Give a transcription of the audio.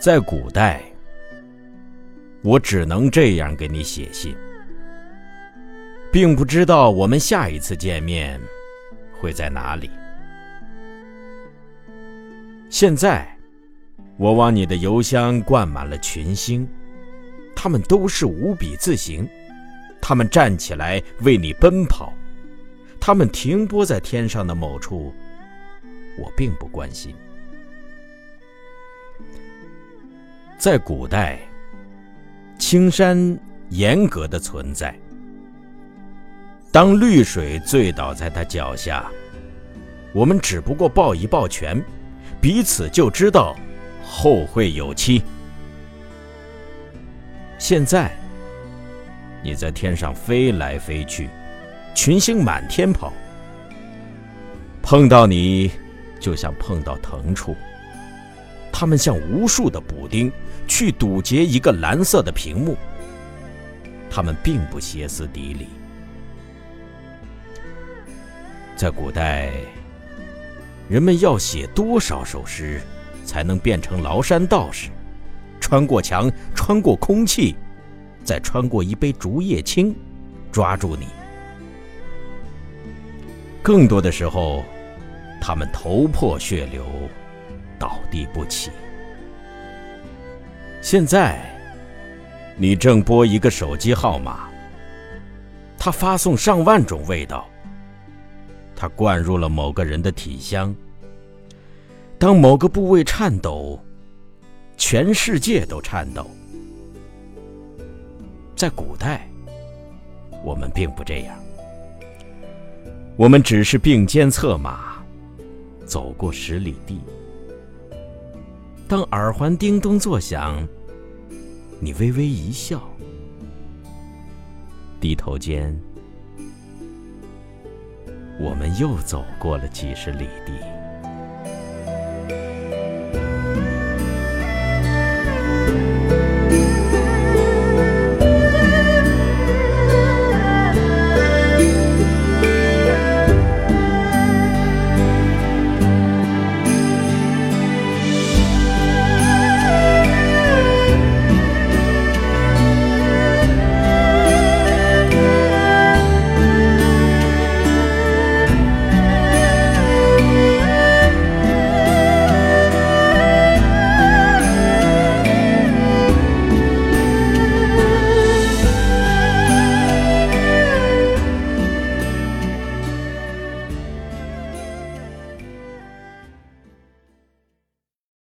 在古代，我只能这样给你写信，并不知道我们下一次见面会在哪里。现在，我往你的邮箱灌满了群星，他们都是无比自行，他们站起来为你奔跑，他们停泊在天上的某处，我并不关心。在古代，青山严格的存在。当绿水醉倒在他脚下，我们只不过抱一抱拳，彼此就知道后会有期。现在，你在天上飞来飞去，群星满天跑，碰到你，就像碰到疼处。他们像无数的补丁，去堵截一个蓝色的屏幕。他们并不歇斯底里。在古代，人们要写多少首诗，才能变成崂山道士，穿过墙，穿过空气，再穿过一杯竹叶青，抓住你？更多的时候，他们头破血流。倒地不起。现在，你正拨一个手机号码，它发送上万种味道，它灌入了某个人的体香。当某个部位颤抖，全世界都颤抖。在古代，我们并不这样，我们只是并肩策马，走过十里地。当耳环叮咚作响，你微微一笑，低头间，我们又走过了几十里地。